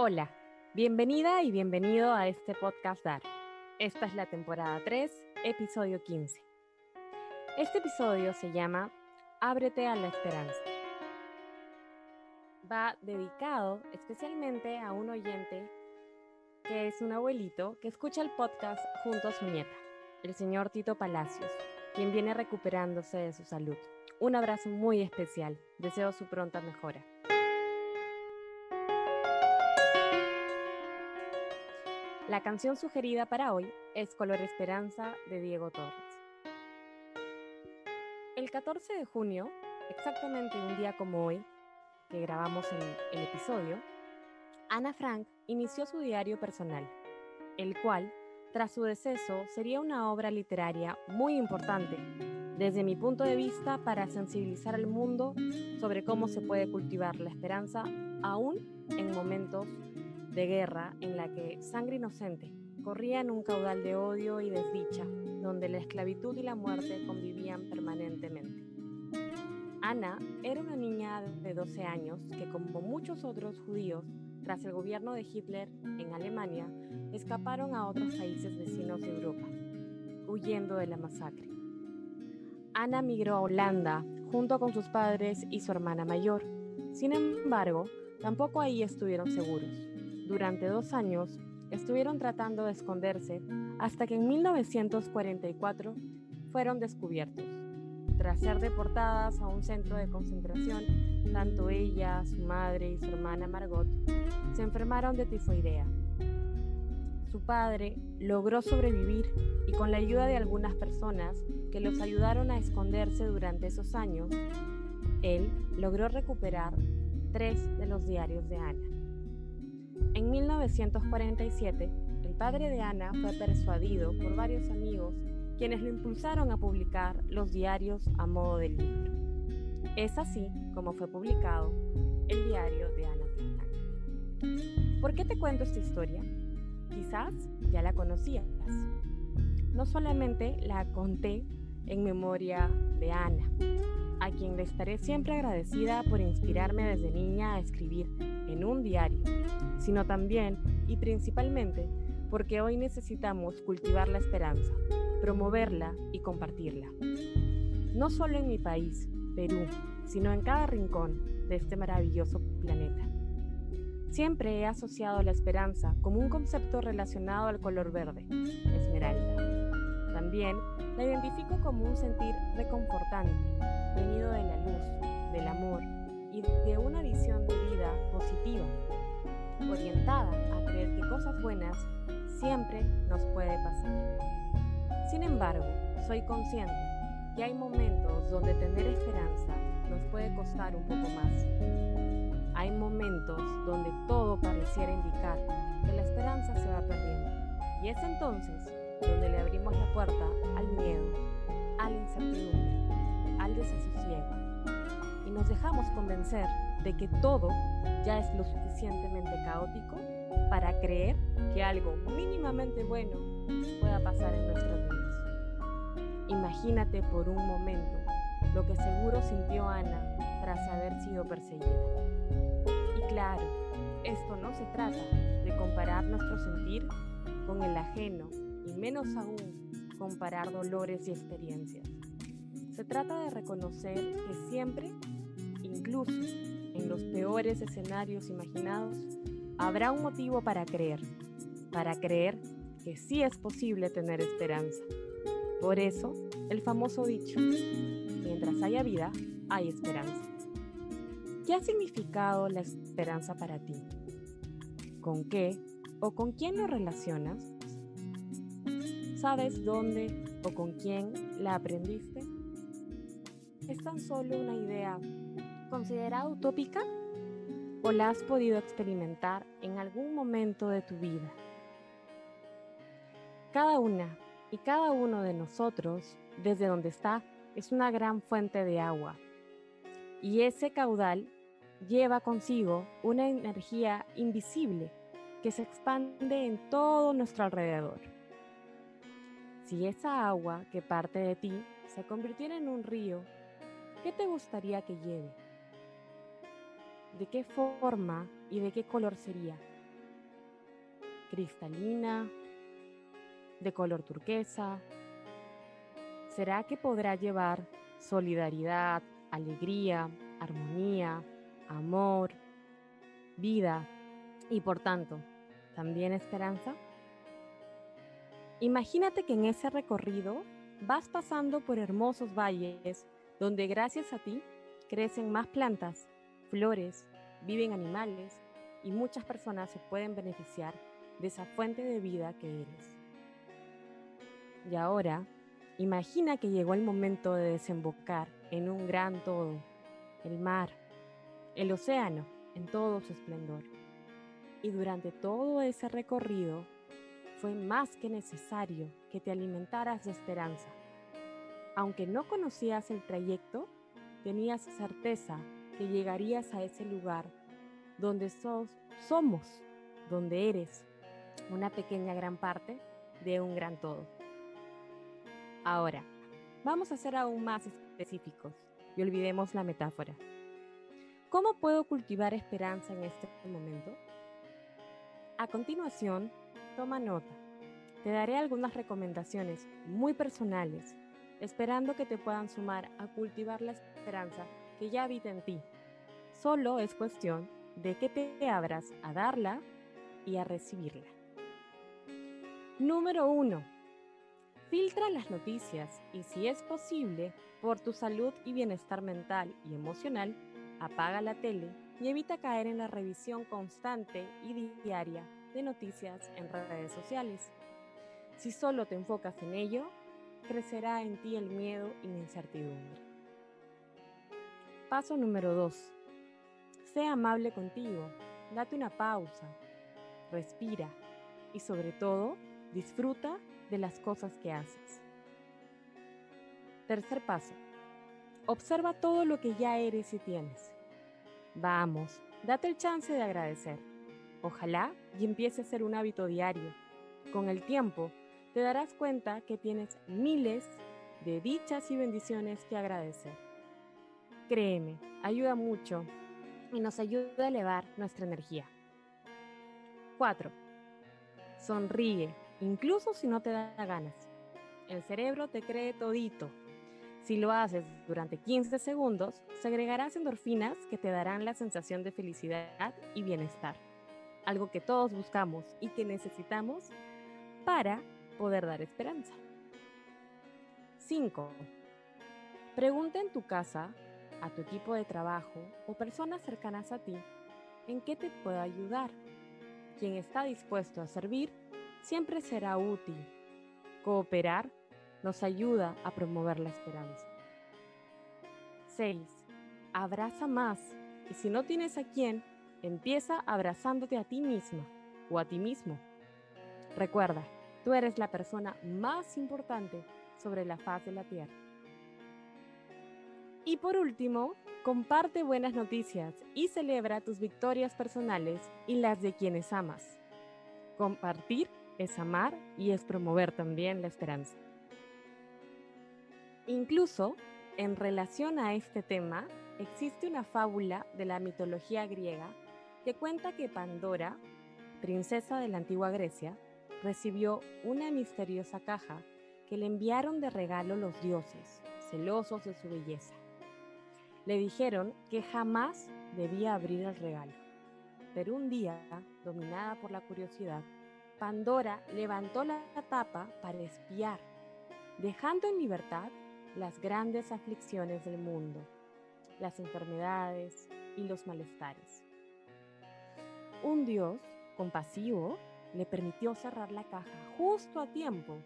Hola, bienvenida y bienvenido a este podcast DAR. Esta es la temporada 3, episodio 15. Este episodio se llama Ábrete a la esperanza. Va dedicado especialmente a un oyente que es un abuelito que escucha el podcast junto a su nieta, el señor Tito Palacios, quien viene recuperándose de su salud. Un abrazo muy especial. Deseo su pronta mejora. La canción sugerida para hoy es Color Esperanza de Diego Torres. El 14 de junio, exactamente un día como hoy, que grabamos el, el episodio, Ana Frank inició su diario personal, el cual, tras su deceso, sería una obra literaria muy importante, desde mi punto de vista, para sensibilizar al mundo sobre cómo se puede cultivar la esperanza aún en momentos de guerra en la que sangre inocente corría en un caudal de odio y desdicha, donde la esclavitud y la muerte convivían permanentemente. Ana era una niña de 12 años que, como muchos otros judíos, tras el gobierno de Hitler en Alemania, escaparon a otros países vecinos de Europa, huyendo de la masacre. Ana migró a Holanda junto con sus padres y su hermana mayor. Sin embargo, tampoco ahí estuvieron seguros. Durante dos años estuvieron tratando de esconderse hasta que en 1944 fueron descubiertos. Tras ser deportadas a un centro de concentración, tanto ella, su madre y su hermana Margot se enfermaron de tifoidea. Su padre logró sobrevivir y con la ayuda de algunas personas que los ayudaron a esconderse durante esos años, él logró recuperar tres de los diarios de Ana. En 1947, el padre de Ana fue persuadido por varios amigos quienes lo impulsaron a publicar los diarios a modo de libro. Es así como fue publicado el diario de Ana Frank. ¿Por qué te cuento esta historia? Quizás ya la conocías. No solamente la conté en memoria de Ana, a quien le estaré siempre agradecida por inspirarme desde niña a escribir en un diario, sino también y principalmente porque hoy necesitamos cultivar la esperanza, promoverla y compartirla. No solo en mi país, Perú, sino en cada rincón de este maravilloso planeta. Siempre he asociado la esperanza como un concepto relacionado al color verde, esmeralda. También la identifico como un sentir reconfortante, venido de la luz, del amor y de una visión de vida positiva, orientada a creer que cosas buenas siempre nos puede pasar. Sin embargo, soy consciente que hay momentos donde tener esperanza nos puede costar un poco más. Hay momentos donde todo pareciera indicar que la esperanza se va perdiendo. Y es entonces donde le abrimos la puerta al miedo, a la incertidumbre, al desasosiego. Y nos dejamos convencer de que todo ya es lo suficientemente caótico para creer que algo mínimamente bueno pueda pasar en nuestras vidas. Imagínate por un momento lo que seguro sintió Ana tras haber sido perseguida. Y claro, esto no se trata de comparar nuestro sentir con el ajeno y menos aún comparar dolores y experiencias. Se trata de reconocer que siempre, incluso en los peores escenarios imaginados, habrá un motivo para creer, para creer que sí es posible tener esperanza. Por eso, el famoso dicho, mientras haya vida, hay esperanza. ¿Qué ha significado la esperanza para ti? ¿Con qué o con quién lo relacionas? ¿Sabes dónde o con quién la aprendiste? ¿Es tan solo una idea considerada utópica o la has podido experimentar en algún momento de tu vida? Cada una y cada uno de nosotros, desde donde está, es una gran fuente de agua. Y ese caudal lleva consigo una energía invisible que se expande en todo nuestro alrededor. Si esa agua que parte de ti se convirtiera en un río, ¿qué te gustaría que lleve? ¿De qué forma y de qué color sería? cristalina, de color turquesa. ¿Será que podrá llevar solidaridad, alegría, armonía, amor, vida y por tanto también esperanza? Imagínate que en ese recorrido vas pasando por hermosos valles donde gracias a ti crecen más plantas, flores, viven animales y muchas personas se pueden beneficiar de esa fuente de vida que eres. Y ahora, imagina que llegó el momento de desembocar en un gran todo, el mar, el océano en todo su esplendor. Y durante todo ese recorrido fue más que necesario que te alimentaras de esperanza. Aunque no conocías el trayecto, tenías certeza que llegarías a ese lugar donde sos, somos, donde eres una pequeña gran parte de un gran todo. Ahora, vamos a ser aún más específicos y olvidemos la metáfora. ¿Cómo puedo cultivar esperanza en este momento? A continuación, toma nota. Te daré algunas recomendaciones muy personales, esperando que te puedan sumar a cultivar la esperanza que ya habita en ti. Solo es cuestión de que te abras a darla y a recibirla. Número 1. Filtra las noticias y si es posible, por tu salud y bienestar mental y emocional, apaga la tele y evita caer en la revisión constante y diaria de noticias en redes sociales. Si solo te enfocas en ello, crecerá en ti el miedo y la incertidumbre. Paso número 2. Sé amable contigo, date una pausa, respira y sobre todo, Disfruta de las cosas que haces. Tercer paso. Observa todo lo que ya eres y tienes. Vamos, date el chance de agradecer. Ojalá y empiece a ser un hábito diario. Con el tiempo, te darás cuenta que tienes miles de dichas y bendiciones que agradecer. Créeme, ayuda mucho y nos ayuda a elevar nuestra energía. 4. Sonríe incluso si no te da ganas. El cerebro te cree todito. Si lo haces durante 15 segundos, segregarás endorfinas que te darán la sensación de felicidad y bienestar, algo que todos buscamos y que necesitamos para poder dar esperanza. 5. Pregunta en tu casa, a tu equipo de trabajo o personas cercanas a ti en qué te puedo ayudar. Quien está dispuesto a servir siempre será útil. Cooperar nos ayuda a promover la esperanza. 6. Abraza más y si no tienes a quién, empieza abrazándote a ti misma o a ti mismo. Recuerda, tú eres la persona más importante sobre la faz de la tierra. Y por último, comparte buenas noticias y celebra tus victorias personales y las de quienes amas. Compartir es amar y es promover también la esperanza. Incluso, en relación a este tema, existe una fábula de la mitología griega que cuenta que Pandora, princesa de la antigua Grecia, recibió una misteriosa caja que le enviaron de regalo los dioses, celosos de su belleza. Le dijeron que jamás debía abrir el regalo, pero un día, dominada por la curiosidad, Pandora levantó la tapa para espiar, dejando en libertad las grandes aflicciones del mundo, las enfermedades y los malestares. Un Dios compasivo le permitió cerrar la caja justo a tiempo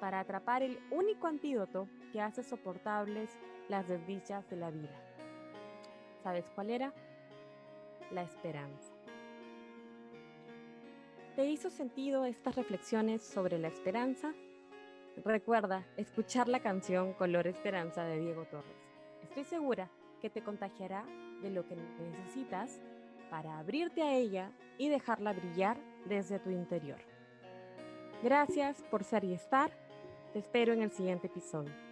para atrapar el único antídoto que hace soportables las desdichas de la vida. ¿Sabes cuál era? La esperanza. ¿Te hizo sentido estas reflexiones sobre la esperanza? Recuerda escuchar la canción Color Esperanza de Diego Torres. Estoy segura que te contagiará de lo que necesitas para abrirte a ella y dejarla brillar desde tu interior. Gracias por ser y estar. Te espero en el siguiente episodio.